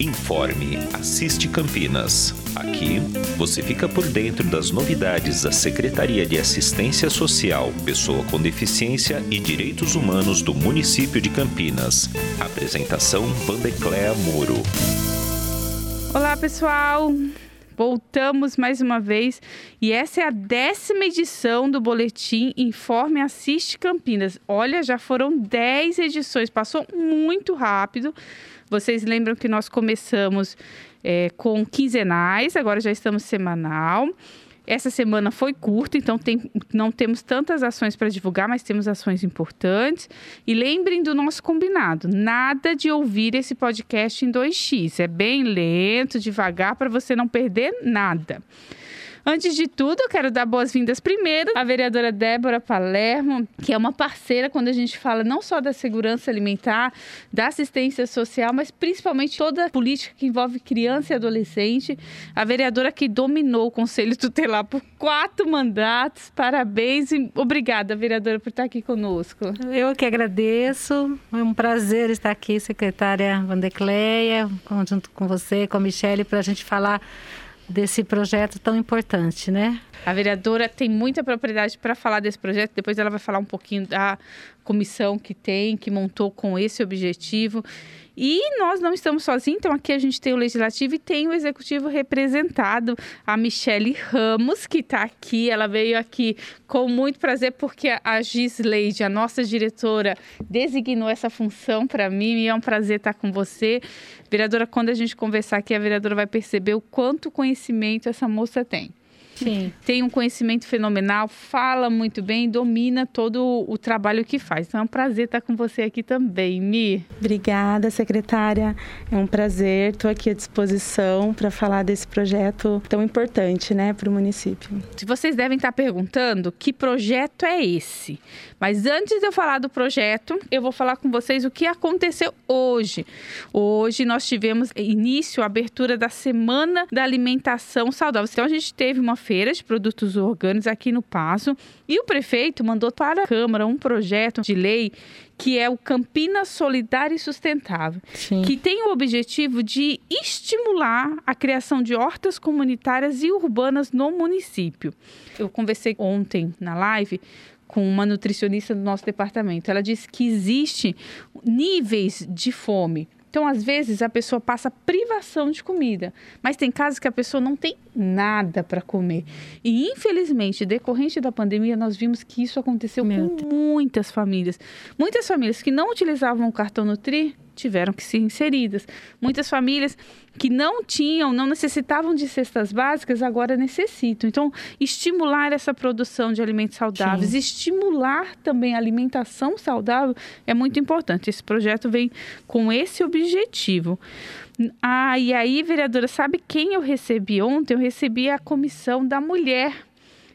Informe Assiste Campinas. Aqui você fica por dentro das novidades da Secretaria de Assistência Social, Pessoa com Deficiência e Direitos Humanos do município de Campinas. Apresentação Vandecléa Moro. Olá, pessoal! Voltamos mais uma vez e essa é a décima edição do Boletim Informe Assiste Campinas. Olha, já foram 10 edições, passou muito rápido. Vocês lembram que nós começamos é, com quinzenais, agora já estamos semanal. Essa semana foi curta, então tem, não temos tantas ações para divulgar, mas temos ações importantes. E lembrem do nosso combinado: nada de ouvir esse podcast em 2x. É bem lento, devagar, para você não perder nada. Antes de tudo, eu quero dar boas-vindas primeiro à vereadora Débora Palermo, que é uma parceira quando a gente fala não só da segurança alimentar, da assistência social, mas principalmente toda a política que envolve criança e adolescente. A vereadora que dominou o Conselho Tutelar por quatro mandatos. Parabéns e obrigada, vereadora, por estar aqui conosco. Eu que agradeço. É um prazer estar aqui, secretária Vandecleia, junto com você, com a Michelle, para a gente falar desse projeto tão importante, né? A vereadora tem muita propriedade para falar desse projeto, depois ela vai falar um pouquinho da comissão que tem, que montou com esse objetivo. E nós não estamos sozinhos, então aqui a gente tem o legislativo e tem o executivo representado, a Michele Ramos, que está aqui. Ela veio aqui com muito prazer, porque a Gisleide, a nossa diretora, designou essa função para mim e é um prazer estar com você. Vereadora, quando a gente conversar aqui, a vereadora vai perceber o quanto conhecimento essa moça tem. Sim. tem um conhecimento fenomenal, fala muito bem, domina todo o trabalho que faz. Então é um prazer estar com você aqui também, Mi. Obrigada, secretária. É um prazer. Estou aqui à disposição para falar desse projeto tão importante, né, para o município. Vocês devem estar perguntando que projeto é esse, mas antes de eu falar do projeto, eu vou falar com vocês o que aconteceu hoje. Hoje nós tivemos início, a abertura da Semana da Alimentação Saudável. Então a gente teve uma feira de produtos orgânicos aqui no Passo e o prefeito mandou para a Câmara um projeto de lei que é o Campinas Solidário e Sustentável, Sim. que tem o objetivo de estimular a criação de hortas comunitárias e urbanas no município. Eu conversei ontem na live com uma nutricionista do nosso departamento. Ela disse que existe níveis de fome. Então, às vezes, a pessoa passa privação de comida, mas tem casos que a pessoa não tem nada para comer. E, infelizmente, decorrente da pandemia, nós vimos que isso aconteceu Meu com Deus. muitas famílias. Muitas famílias que não utilizavam o cartão Nutri tiveram que ser inseridas. Muitas famílias que não tinham, não necessitavam de cestas básicas, agora necessitam. Então, estimular essa produção de alimentos saudáveis, Sim. estimular também a alimentação saudável é muito importante. Esse projeto vem com esse objetivo. Ah, e aí, vereadora, sabe quem eu recebi ontem? Eu recebi a comissão da mulher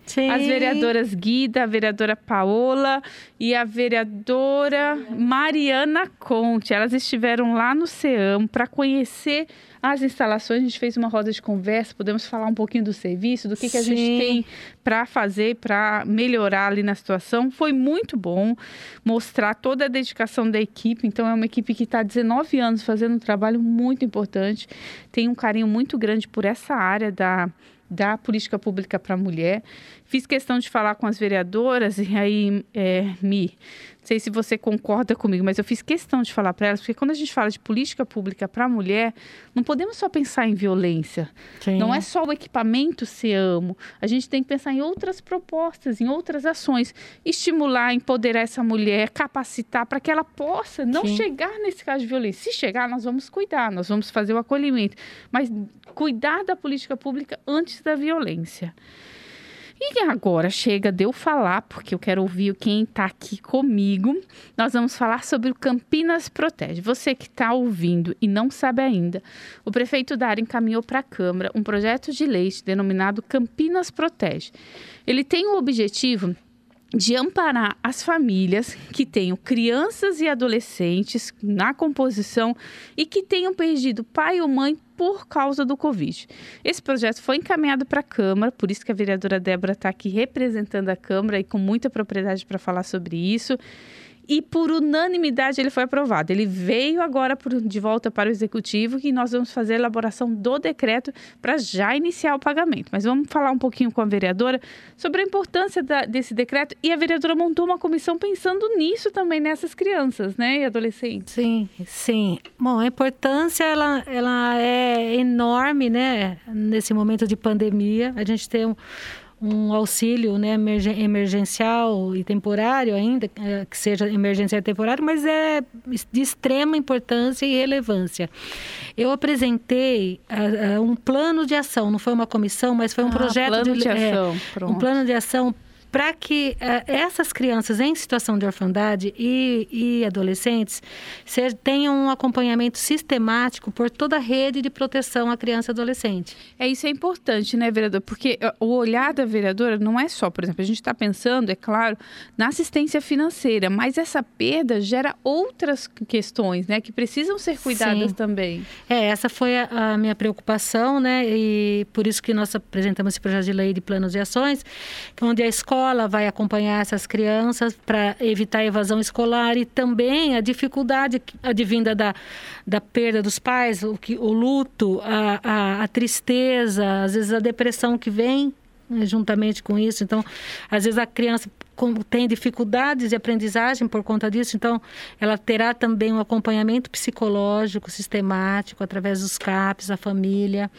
Sim. As vereadoras Guida, a vereadora Paola e a vereadora Mariana Conte. Elas estiveram lá no CEAM para conhecer as instalações. A gente fez uma roda de conversa, podemos falar um pouquinho do serviço, do que, que a gente tem para fazer para melhorar ali na situação. Foi muito bom mostrar toda a dedicação da equipe. Então, é uma equipe que está há 19 anos fazendo um trabalho muito importante. Tem um carinho muito grande por essa área da da política pública para a mulher. Fiz questão de falar com as vereadoras e aí, é, não sei se você concorda comigo, mas eu fiz questão de falar para elas, porque quando a gente fala de política pública para a mulher, não podemos só pensar em violência. Sim. Não é só o equipamento se amo. A gente tem que pensar em outras propostas, em outras ações. Estimular, empoderar essa mulher, capacitar para que ela possa não Sim. chegar nesse caso de violência. Se chegar, nós vamos cuidar, nós vamos fazer o acolhimento. Mas cuidar da política pública antes da violência. E agora chega de eu falar, porque eu quero ouvir quem está aqui comigo. Nós vamos falar sobre o Campinas Protege. Você que está ouvindo e não sabe ainda, o prefeito Dário encaminhou para a Câmara um projeto de lei denominado Campinas Protege. Ele tem o objetivo de amparar as famílias que tenham crianças e adolescentes na composição e que tenham perdido pai ou mãe por causa do Covid. Esse projeto foi encaminhado para a Câmara, por isso que a vereadora Débora está aqui representando a Câmara e com muita propriedade para falar sobre isso. E por unanimidade ele foi aprovado. Ele veio agora por, de volta para o executivo e nós vamos fazer a elaboração do decreto para já iniciar o pagamento. Mas vamos falar um pouquinho com a vereadora sobre a importância da, desse decreto e a vereadora montou uma comissão pensando nisso também nessas crianças, né, e adolescentes. Sim, sim. Bom, a importância ela, ela é enorme, né, nesse momento de pandemia. A gente tem um um auxílio né, emergencial e temporário ainda, é, que seja emergencial e temporário, mas é de extrema importância e relevância. Eu apresentei uh, um plano de ação, não foi uma comissão, mas foi um ah, projeto plano de, de ação. É, um plano de ação para que uh, essas crianças em situação de orfandade e, e adolescentes se, tenham um acompanhamento sistemático por toda a rede de proteção à criança e adolescente. É isso é importante, né, vereador? Porque eh, o olhar da vereadora não é só, por exemplo, a gente está pensando, é claro, na assistência financeira, mas essa perda gera outras questões, né, que precisam ser cuidadas Sim. também. É, essa foi a, a minha preocupação, né, e por isso que nós apresentamos esse projeto de lei de planos e ações, onde a escola escola vai acompanhar essas crianças para evitar a evasão escolar e também a dificuldade advinda da, da perda dos pais, o, que, o luto, a, a, a tristeza, às vezes a depressão que vem né, juntamente com isso. Então, às vezes a criança tem dificuldades de aprendizagem por conta disso, então ela terá também um acompanhamento psicológico sistemático através dos CAPs, a família.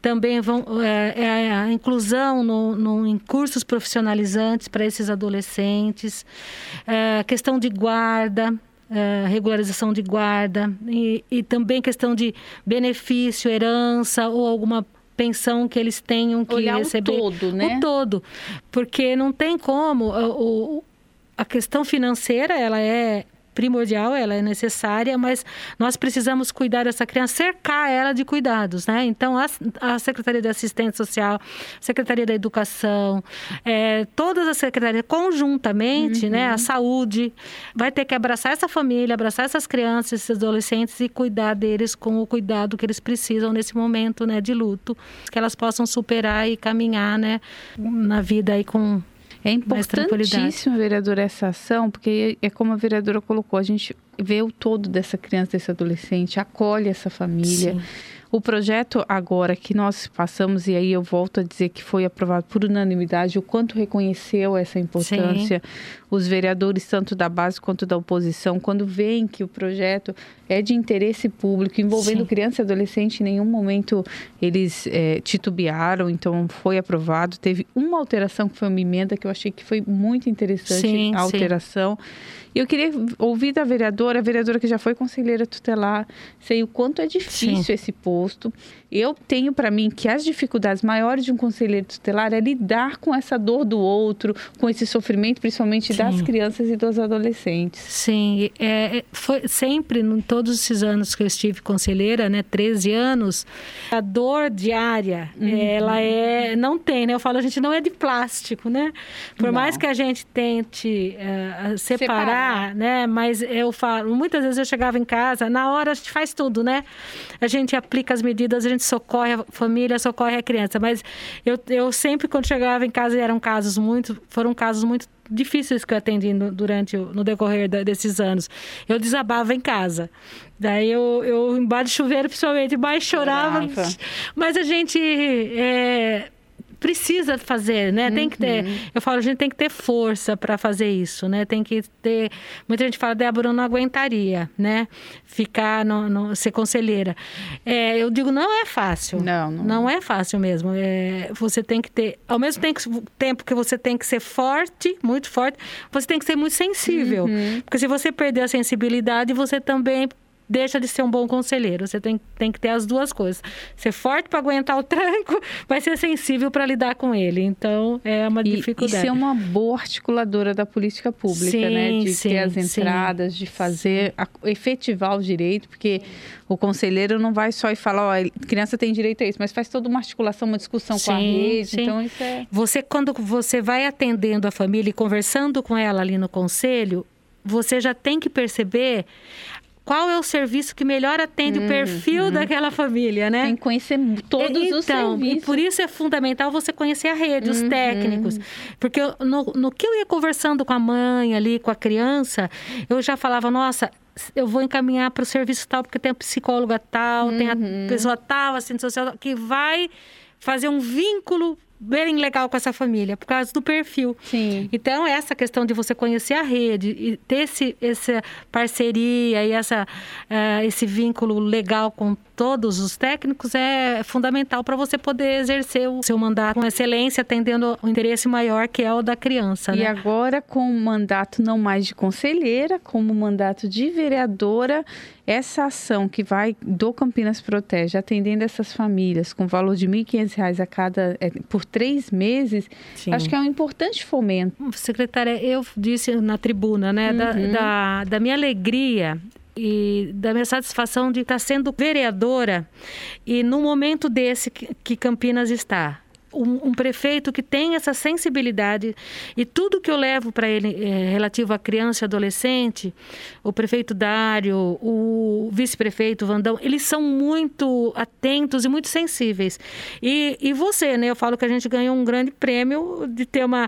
Também vão é, é a inclusão no, no, em cursos profissionalizantes para esses adolescentes, é, questão de guarda. É, regularização de guarda e, e também questão de benefício, herança ou alguma pensão que eles tenham que Olhar receber. O todo, né? O todo. Porque não tem como. O, o, a questão financeira, ela é primordial, ela é necessária, mas nós precisamos cuidar dessa criança, cercar ela de cuidados, né? Então, a, a Secretaria de Assistência Social, Secretaria da Educação, é, todas as secretarias, conjuntamente, uhum. né? A saúde, vai ter que abraçar essa família, abraçar essas crianças, esses adolescentes e cuidar deles com o cuidado que eles precisam nesse momento, né? De luto, que elas possam superar e caminhar, né? Na vida aí com é importantíssimo, vereadora, essa ação, porque é como a vereadora colocou, a gente vê o todo dessa criança, desse adolescente, acolhe essa família. Sim. O projeto agora que nós passamos, e aí eu volto a dizer que foi aprovado por unanimidade, o quanto reconheceu essa importância, Sim os vereadores, tanto da base quanto da oposição, quando veem que o projeto é de interesse público, envolvendo Sim. criança e adolescente, em nenhum momento eles é, titubearam, então foi aprovado. Teve uma alteração que foi uma emenda que eu achei que foi muito interessante sim, a alteração. E eu queria ouvir da vereadora, a vereadora que já foi conselheira tutelar, sei o quanto é difícil sim. esse posto. Eu tenho para mim que as dificuldades maiores de um conselheiro tutelar é lidar com essa dor do outro, com esse sofrimento, principalmente Sim. das crianças e dos adolescentes. Sim, é, é, foi sempre, em todos esses anos que eu estive conselheira, né, 13 anos, a dor diária, uhum. ela é, não tem, né? Eu falo, a gente não é de plástico, né? Por não. mais que a gente tente uh, separar, separar, né? Mas eu falo, muitas vezes eu chegava em casa, na hora a gente faz tudo, né? A gente aplica as medidas, a gente socorre a família, socorre a criança. Mas eu, eu sempre, quando chegava em casa, eram casos muito, foram casos muito difíceis que eu atendi no, durante no decorrer da, desses anos. Eu desabava em casa. Daí eu, eu embaixo de chuveiro, principalmente, chorava. chorava. Mas a gente é, precisa fazer, né? Tem que ter. Uhum. Eu falo, a gente tem que ter força para fazer isso, né? Tem que ter. Muita gente fala, Débora, eu não aguentaria, né? Ficar, no, no ser conselheira. É, eu digo, não é fácil. Não, não. Não é fácil mesmo. É, você tem que ter. Ao mesmo tempo que você tem que ser forte, muito forte, você tem que ser muito sensível. Uhum. Porque se você perder a sensibilidade, você também deixa de ser um bom conselheiro. Você tem, tem que ter as duas coisas. Ser forte para aguentar o tranco, vai ser sensível para lidar com ele. Então, é uma e, dificuldade. E ser uma boa articuladora da política pública, sim, né? De sim, ter as entradas, sim. de fazer, a, efetivar o direito, porque o conselheiro não vai só e falar, ó, oh, criança tem direito a isso, mas faz toda uma articulação, uma discussão com a rede. Então, isso é... Você, quando você vai atendendo a família e conversando com ela ali no conselho, você já tem que perceber qual é o serviço que melhor atende uhum, o perfil uhum. daquela família, né? Tem que conhecer todos então, os serviços. E por isso é fundamental você conhecer a rede, uhum. os técnicos. Porque no, no que eu ia conversando com a mãe ali, com a criança, eu já falava, nossa, eu vou encaminhar para o serviço tal, porque tem a psicóloga tal, uhum. tem a uhum. pessoa tal, assistente social, que vai fazer um vínculo bem legal com essa família, por causa do perfil. Sim. Então, essa questão de você conhecer a rede e ter esse, essa parceria e essa, uh, esse vínculo legal com todos os técnicos é fundamental para você poder exercer o seu mandato com excelência, atendendo o interesse maior que é o da criança. E né? agora, com o mandato não mais de conselheira, como mandato de vereadora, essa ação que vai do Campinas Protege, atendendo essas famílias com valor de R$ 1.500 a cada é, por três meses, Sim. acho que é um importante fomento. Secretária, eu disse na tribuna, né, uhum. da, da, da minha alegria e da minha satisfação de estar sendo vereadora e no momento desse que Campinas está, um, um, prefeito que tem essa sensibilidade e tudo que eu levo para ele é, relativo à criança e adolescente, o prefeito Dário, o vice-prefeito Vandão, eles são muito atentos e muito sensíveis. E, e você, né? Eu falo que a gente ganhou um grande prêmio de ter uma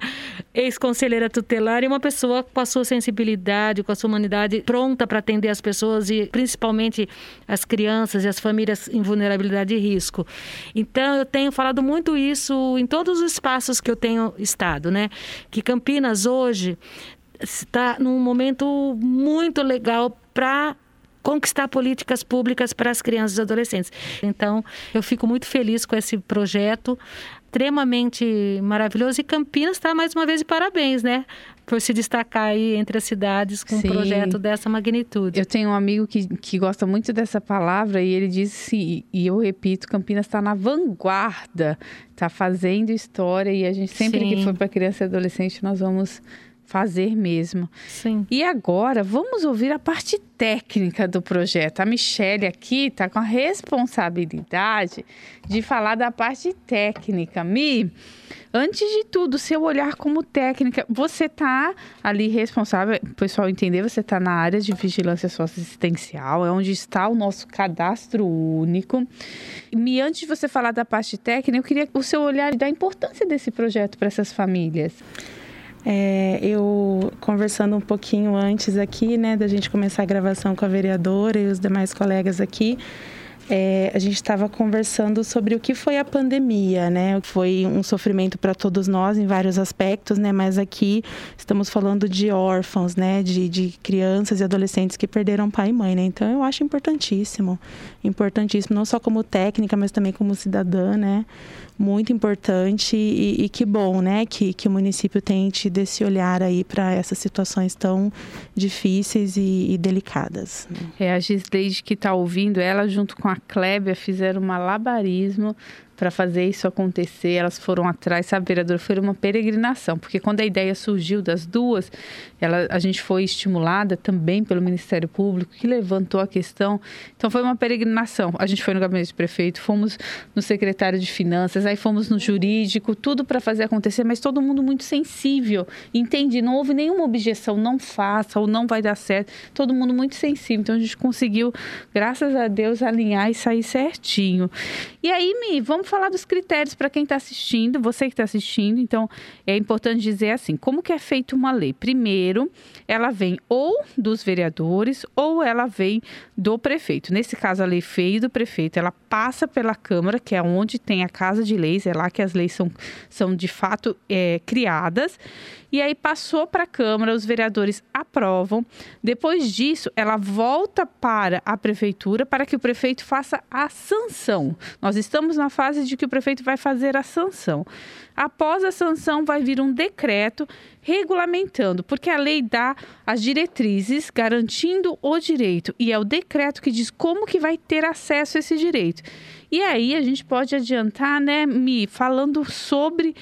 ex-conselheira tutelar e uma pessoa com a sua sensibilidade, com a sua humanidade pronta para atender as pessoas e principalmente as crianças e as famílias em vulnerabilidade e risco. Então, eu tenho falado muito isso isso em todos os espaços que eu tenho estado, né? Que Campinas hoje está num momento muito legal para conquistar políticas públicas para as crianças e adolescentes. Então, eu fico muito feliz com esse projeto extremamente maravilhoso e Campinas está mais uma vez de parabéns, né? Por se destacar aí entre as cidades com Sim. um projeto dessa magnitude. Eu tenho um amigo que, que gosta muito dessa palavra e ele disse, e eu repito, Campinas está na vanguarda, está fazendo história e a gente sempre Sim. que for para criança e adolescente nós vamos fazer mesmo. Sim. E agora vamos ouvir a parte técnica do projeto. A Michelle aqui está com a responsabilidade de falar da parte técnica. Mi, antes de tudo, seu olhar como técnica, você está ali responsável, o pessoal entender, você está na área de vigilância socioassistencial, é onde está o nosso cadastro único. Mi, antes de você falar da parte técnica, eu queria o seu olhar da importância desse projeto para essas famílias. É, eu conversando um pouquinho antes aqui, né, da gente começar a gravação com a vereadora e os demais colegas aqui, é, a gente estava conversando sobre o que foi a pandemia, né? Foi um sofrimento para todos nós em vários aspectos, né? Mas aqui estamos falando de órfãos, né? De, de crianças e adolescentes que perderam pai e mãe, né? Então eu acho importantíssimo, importantíssimo, não só como técnica, mas também como cidadã, né? muito importante e, e, que bom, né, que, que o município tem tido esse olhar aí para essas situações tão difíceis e, e delicadas. Né? É, a que está ouvindo, ela junto com a Klébia fizeram um malabarismo para fazer isso acontecer. Elas foram atrás, sabe, vereadora? Foi uma peregrinação, porque quando a ideia surgiu das duas, ela, a gente foi estimulada também pelo Ministério Público, que levantou a questão. Então, foi uma peregrinação. A gente foi no gabinete de prefeito, fomos no secretário de Finanças, aí fomos no jurídico, tudo para fazer acontecer, mas todo mundo muito sensível. Entende? Não houve nenhuma objeção, não faça ou não vai dar certo. Todo mundo muito sensível. Então, a gente conseguiu, graças a Deus, alinhar e sair certinho. E aí, Mi, vamos falar dos critérios para quem está assistindo, você que está assistindo. Então, é importante dizer assim: como que é feita uma lei? Primeiro, ela vem ou dos vereadores ou ela vem do prefeito. Nesse caso, a lei veio do prefeito, ela passa pela Câmara, que é onde tem a Casa de Leis, é lá que as leis são, são de fato é, criadas. E aí passou para a Câmara, os vereadores aprovam. Depois disso, ela volta para a prefeitura para que o prefeito faça a sanção. Nós estamos na fase de que o prefeito vai fazer a sanção. Após a sanção, vai vir um decreto regulamentando, porque a lei dá as diretrizes garantindo o direito e é o decreto que diz como que vai ter acesso a esse direito. E aí a gente pode adiantar, né, me falando sobre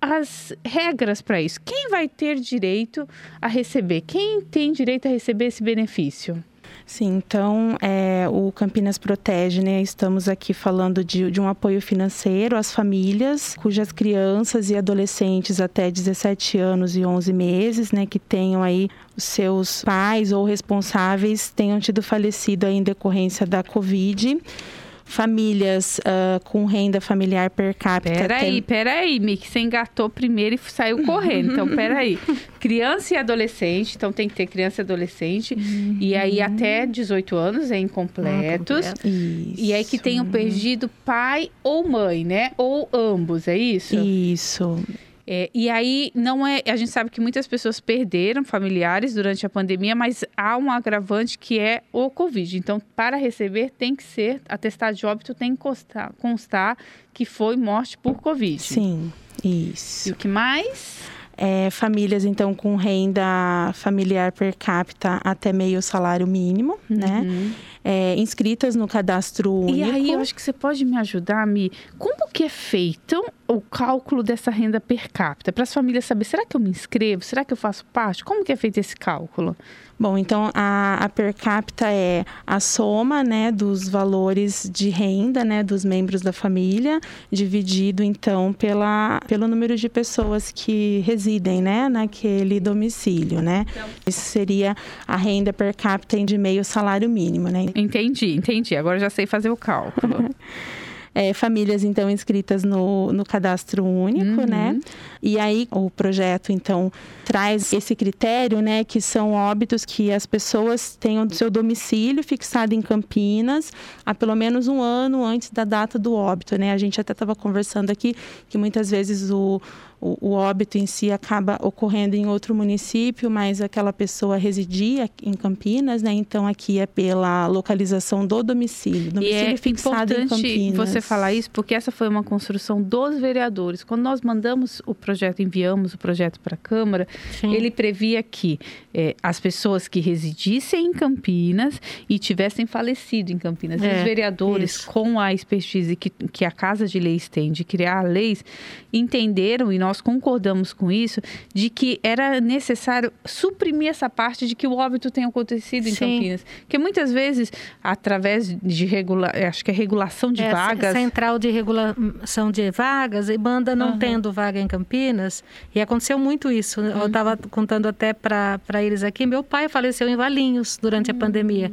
as regras para isso. Quem vai ter direito a receber? Quem tem direito a receber esse benefício? Sim, então é, o Campinas Protege, né? Estamos aqui falando de, de um apoio financeiro às famílias cujas crianças e adolescentes até 17 anos e 11 meses, né, que tenham aí os seus pais ou responsáveis tenham tido falecido em decorrência da Covid famílias uh, com renda familiar per capita. Peraí, tem... peraí, Mick, você engatou primeiro e saiu correndo. Então, peraí. Criança e adolescente, então tem que ter criança e adolescente. Uhum. E aí até 18 anos é incompletos. Ah, e aí que tenham perdido pai ou mãe, né? Ou ambos, é isso? Isso. É, e aí não é. A gente sabe que muitas pessoas perderam familiares durante a pandemia, mas há um agravante que é o Covid. Então, para receber, tem que ser, atestado de óbito tem que constar, constar que foi morte por Covid. Sim, isso. E o que mais? É, famílias, então, com renda familiar per capita até meio salário mínimo, né? uhum. É, inscritas no cadastro único. E aí, eu acho que você pode me ajudar, Mi. Como que é feito o cálculo dessa renda per capita? Para as famílias saber, será que eu me inscrevo? Será que eu faço parte? Como que é feito esse cálculo? Bom, então a, a, per capita é a soma né, dos valores de renda né, dos membros da família, dividido então pela, pelo número de pessoas que residem né, naquele domicílio. Né? Então, Isso seria a renda per capita de meio salário mínimo. Né? Entendi, entendi. Agora já sei fazer o cálculo. é, famílias então inscritas no, no cadastro único, uhum. né? E aí o projeto então traz esse critério, né, que são óbitos que as pessoas tenham seu domicílio fixado em Campinas há pelo menos um ano antes da data do óbito, né? A gente até estava conversando aqui que muitas vezes o o, o, óbito em si acaba ocorrendo em outro município, mas aquela pessoa residia em Campinas, né? Então aqui é pela localização do domicílio, domicílio e é fixado em Campinas. Você falar isso porque essa foi uma construção dos vereadores. Quando nós mandamos o projeto, enviamos o projeto para a Câmara, Sim. ele previa que é, as pessoas que residissem em Campinas e tivessem falecido em Campinas, é, os vereadores isso. com a expertise que, que a Casa de Leis tem de criar leis entenderam e nós nós concordamos com isso, de que era necessário suprimir essa parte de que o óbito tenha acontecido em Sim. Campinas. Porque muitas vezes, através de regula... acho que é regulação de é, vagas. Central de regulação de vagas, e banda não uhum. tendo vaga em Campinas. E aconteceu muito isso. Uhum. Eu estava contando até para eles aqui, meu pai faleceu em Valinhos durante uhum. a pandemia.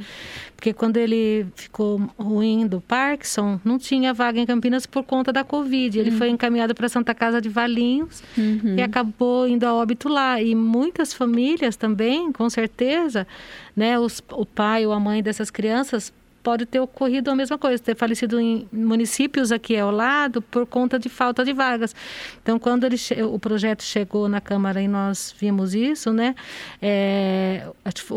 Porque quando ele ficou ruim do Parkinson, não tinha vaga em Campinas por conta da Covid. Ele uhum. foi encaminhado para Santa Casa de Valinhos uhum. e acabou indo a óbito lá. E muitas famílias também, com certeza, né, os, o pai ou a mãe dessas crianças pode ter ocorrido a mesma coisa, ter falecido em municípios aqui ao lado por conta de falta de vagas. Então, quando ele, o projeto chegou na Câmara e nós vimos isso, né? É,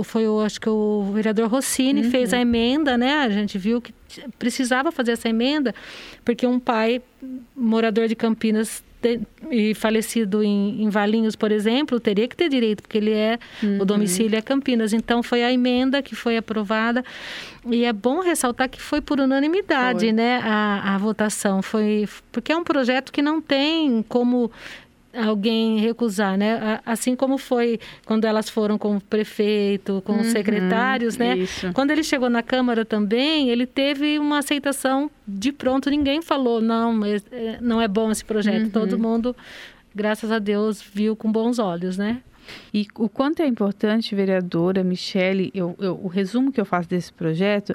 foi, o, acho que o vereador Rossini uhum. fez a emenda, né? A gente viu que precisava fazer essa emenda, porque um pai morador de Campinas e falecido em, em, Valinhos, por exemplo, teria que ter direito, porque ele é uhum. o domicílio é Campinas. Então foi a emenda que foi aprovada e é bom ressaltar que foi por unanimidade, foi. né, a, a votação. Foi porque é um projeto que não tem como alguém recusar, né? Assim como foi quando elas foram com o prefeito, com uhum, os secretários, né? Isso. Quando ele chegou na Câmara também, ele teve uma aceitação de pronto. Ninguém falou, não, é, não é bom esse projeto. Uhum. Todo mundo, graças a Deus, viu com bons olhos, né? E o quanto é importante, vereadora Michele, eu, eu, o resumo que eu faço desse projeto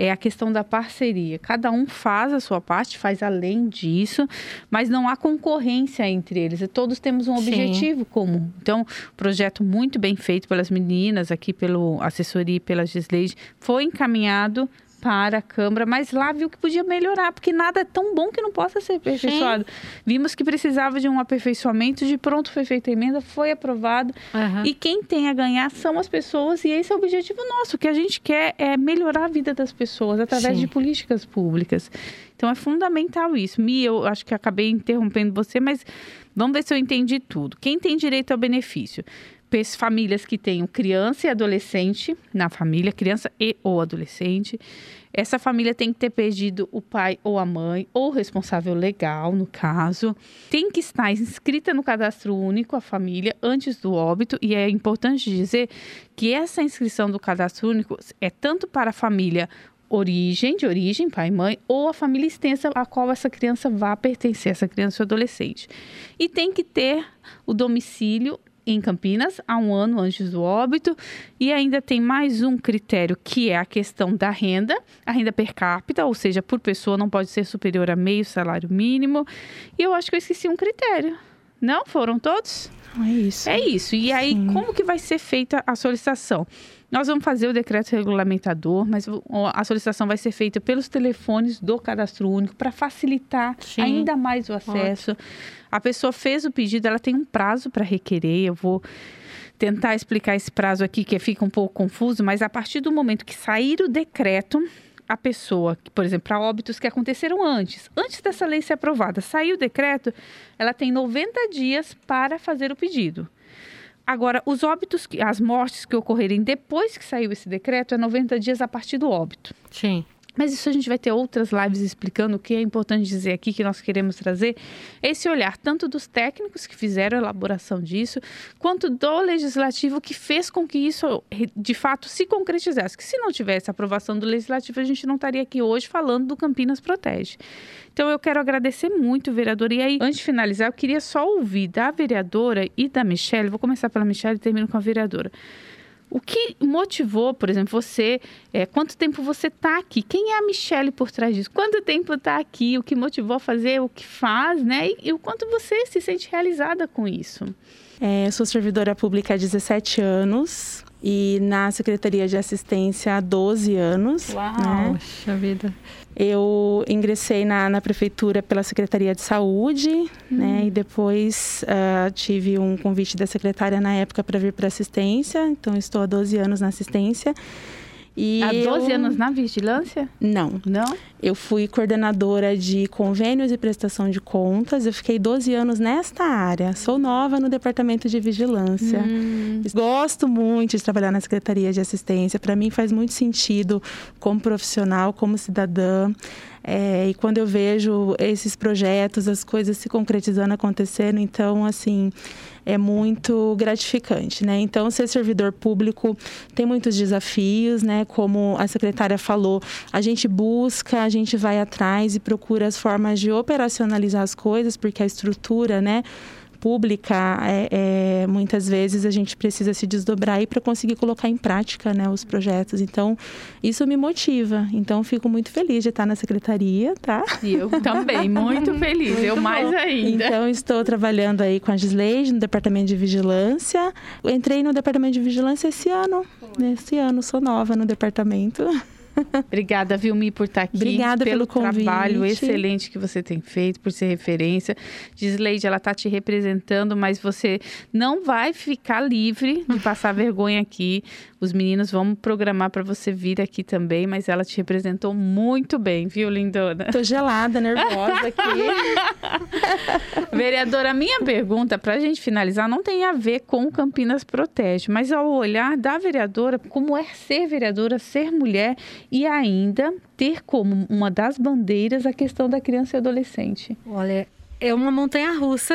é a questão da parceria. Cada um faz a sua parte, faz além disso, mas não há concorrência entre eles. Todos temos um objetivo Sim. comum. Então, projeto muito bem feito pelas meninas, aqui pelo assessoria e pela Gisleide, foi encaminhado para a Câmara, mas lá viu que podia melhorar, porque nada é tão bom que não possa ser aperfeiçoado. Sim. Vimos que precisava de um aperfeiçoamento, de pronto foi feita a emenda, foi aprovado. Uhum. E quem tem a ganhar são as pessoas, e esse é o objetivo nosso. O que a gente quer é melhorar a vida das pessoas através Sim. de políticas públicas. Então é fundamental isso. Mi, eu acho que acabei interrompendo você, mas vamos ver se eu entendi tudo. Quem tem direito ao benefício? Famílias que tenham criança e adolescente na família, criança e ou adolescente, essa família tem que ter perdido o pai ou a mãe, ou o responsável legal, no caso. Tem que estar inscrita no cadastro único, a família, antes do óbito. E é importante dizer que essa inscrição do cadastro único é tanto para a família origem, de origem, pai e mãe, ou a família extensa a qual essa criança vai pertencer, essa criança ou adolescente. E tem que ter o domicílio em Campinas há um ano antes do óbito. E ainda tem mais um critério que é a questão da renda, a renda per capita, ou seja, por pessoa não pode ser superior a meio salário mínimo. E eu acho que eu esqueci um critério. Não? Foram todos? É isso. É isso. E aí, Sim. como que vai ser feita a solicitação? Nós vamos fazer o decreto regulamentador, mas a solicitação vai ser feita pelos telefones do cadastro único para facilitar Sim. ainda mais o acesso. Ótimo. A pessoa fez o pedido, ela tem um prazo para requerer. Eu vou tentar explicar esse prazo aqui, que fica um pouco confuso, mas a partir do momento que sair o decreto, a pessoa, por exemplo, para óbitos que aconteceram antes, antes dessa lei ser aprovada, saiu o decreto, ela tem 90 dias para fazer o pedido. Agora, os óbitos, as mortes que ocorrerem depois que saiu esse decreto é 90 dias a partir do óbito. Sim. Mas isso a gente vai ter outras lives explicando o que é importante dizer aqui que nós queremos trazer esse olhar tanto dos técnicos que fizeram a elaboração disso, quanto do legislativo que fez com que isso de fato se concretizasse. Que se não tivesse a aprovação do legislativo, a gente não estaria aqui hoje falando do Campinas Protege. Então eu quero agradecer muito, vereadora. E aí, antes de finalizar, eu queria só ouvir da vereadora e da Michelle, vou começar pela Michelle e termino com a vereadora. O que motivou, por exemplo, você? É, quanto tempo você está aqui? Quem é a Michelle por trás disso? Quanto tempo está aqui? O que motivou a fazer o que faz, né? E, e o quanto você se sente realizada com isso? É, eu sou servidora pública há 17 anos e na Secretaria de Assistência há 12 anos. Uau! Né? Poxa vida. Eu ingressei na, na prefeitura pela Secretaria de Saúde, hum. né? E depois uh, tive um convite da secretária na época para vir para assistência. Então, estou há 12 anos na assistência. E Há 12 eu... anos na vigilância? Não. Não? Eu fui coordenadora de convênios e prestação de contas. Eu fiquei 12 anos nesta área. Sou nova no departamento de vigilância. Hum. Gosto muito de trabalhar na Secretaria de Assistência. Para mim faz muito sentido como profissional, como cidadã. É, e quando eu vejo esses projetos, as coisas se concretizando, acontecendo, então, assim, é muito gratificante, né? Então, ser servidor público tem muitos desafios, né? Como a secretária falou, a gente busca, a gente vai atrás e procura as formas de operacionalizar as coisas, porque a estrutura, né? Pública, é, é, muitas vezes a gente precisa se desdobrar aí para conseguir colocar em prática né, os projetos. Então, isso me motiva. Então, fico muito feliz de estar na secretaria, tá? E eu também, muito feliz. Muito eu bom. mais ainda. Então, estou trabalhando aí com a Gisleide no departamento de vigilância. entrei no departamento de vigilância esse ano. Foi. Esse ano, sou nova no departamento. Obrigada, Vilmi, por estar aqui. Obrigada pelo, pelo trabalho excelente que você tem feito, por ser referência. Gisleide, ela está te representando, mas você não vai ficar livre de passar vergonha aqui. Os meninos vão programar para você vir aqui também, mas ela te representou muito bem, viu, lindona? Tô gelada, nervosa aqui. Vereadora, minha pergunta, para a gente finalizar, não tem a ver com Campinas Protege, mas ao olhar da vereadora, como é ser vereadora, ser mulher e ainda ter como uma das bandeiras a questão da criança e adolescente. Olha, é uma montanha russa.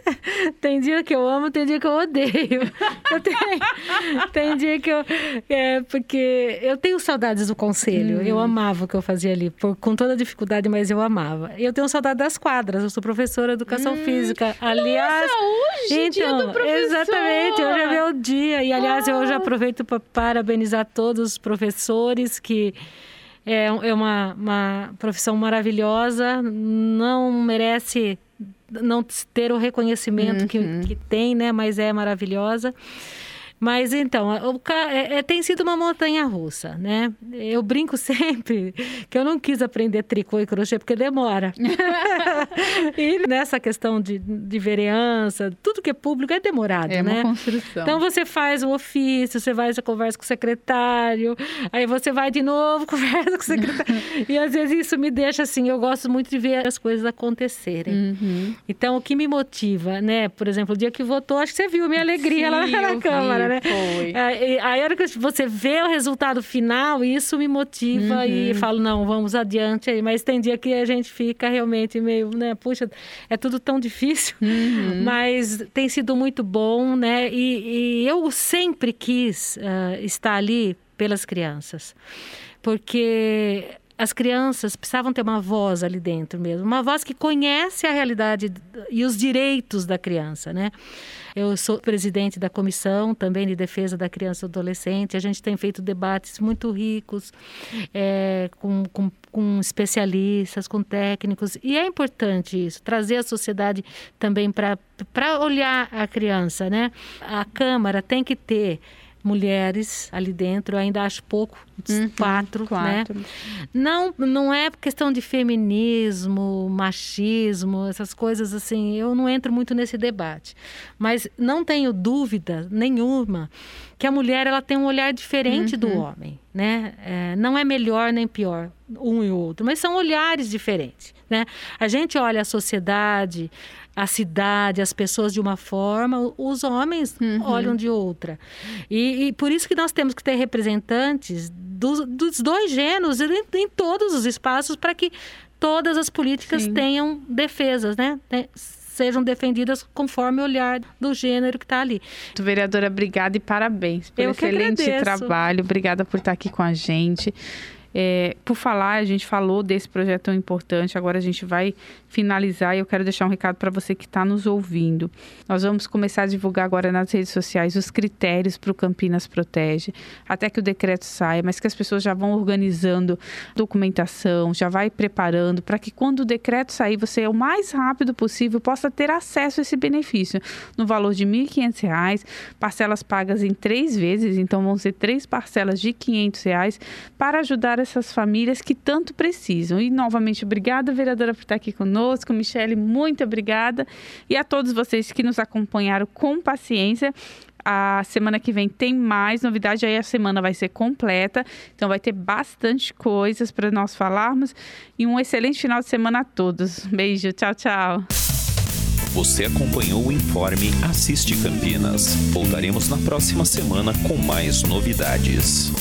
tem dia que eu amo, tem dia que eu odeio. Eu tenho, tem dia que eu. É, porque eu tenho saudades do conselho. Hum. Eu amava o que eu fazia ali, por, com toda a dificuldade, mas eu amava. Eu tenho saudade das quadras. Eu sou professora de educação hum. física. Aliás. Nossa, hoje, então, dia do professor. Exatamente, hoje é meu dia. E aliás, oh. eu já aproveito para parabenizar todos os professores que é, é uma, uma profissão maravilhosa, não merece não ter o reconhecimento uhum. que, que tem, né? Mas é maravilhosa. Mas então, é, é, tem sido uma montanha russa, né? Eu brinco sempre que eu não quis aprender tricô e crochê porque demora. e nessa questão de, de vereança, tudo que é público é demorado, é né? É uma construção. Então você faz o ofício, você vai, você conversa com o secretário, aí você vai de novo, conversa com o secretário. e às vezes isso me deixa assim, eu gosto muito de ver as coisas acontecerem. Uhum. Então, o que me motiva, né? Por exemplo, o dia que votou, acho que você viu a minha alegria Sim, lá na Câmara, né? Foi. Aí, a hora que você vê o resultado final, isso me motiva uhum. e falo, não, vamos adiante aí. Mas tem dia que a gente fica realmente meio, né? Puxa, é tudo tão difícil. Uhum. Mas tem sido muito bom, né? E, e eu sempre quis uh, estar ali pelas crianças. Porque as crianças precisavam ter uma voz ali dentro mesmo, uma voz que conhece a realidade e os direitos da criança, né? Eu sou presidente da comissão também de defesa da criança e do adolescente. A gente tem feito debates muito ricos é, com, com, com especialistas, com técnicos. E é importante isso, trazer a sociedade também para olhar a criança, né? A Câmara tem que ter mulheres ali dentro, ainda acho pouco, uhum, quatro, quatro, né? Não, não é questão de feminismo, machismo, essas coisas assim, eu não entro muito nesse debate. Mas não tenho dúvida nenhuma que a mulher ela tem um olhar diferente uhum. do homem, né? É, não é melhor nem pior um e o outro, mas são olhares diferentes, né? A gente olha a sociedade, a cidade, as pessoas de uma forma, os homens uhum. olham de outra. E, e, por isso que nós temos que ter representantes dos, dos dois gêneros em, em todos os espaços para que todas as políticas Sim. tenham defesas, né? Sejam defendidas conforme o olhar do gênero que está ali. Vereadora, obrigada e parabéns pelo excelente trabalho. Obrigada por estar aqui com a gente. É, por falar, a gente falou desse projeto tão importante, agora a gente vai finalizar e eu quero deixar um recado para você que está nos ouvindo. Nós vamos começar a divulgar agora nas redes sociais os critérios para o Campinas Protege, até que o decreto saia, mas que as pessoas já vão organizando documentação, já vai preparando para que quando o decreto sair, você o mais rápido possível possa ter acesso a esse benefício no valor de R$ 1.500, parcelas pagas em três vezes, então vão ser três parcelas de 500 reais para ajudar essas famílias que tanto precisam. E novamente, obrigada, vereadora, por estar aqui conosco. Michele, muito obrigada. E a todos vocês que nos acompanharam com paciência. A semana que vem tem mais novidade, aí a semana vai ser completa, então vai ter bastante coisas para nós falarmos. E um excelente final de semana a todos. Beijo, tchau, tchau. Você acompanhou o Informe Assiste Campinas. Voltaremos na próxima semana com mais novidades.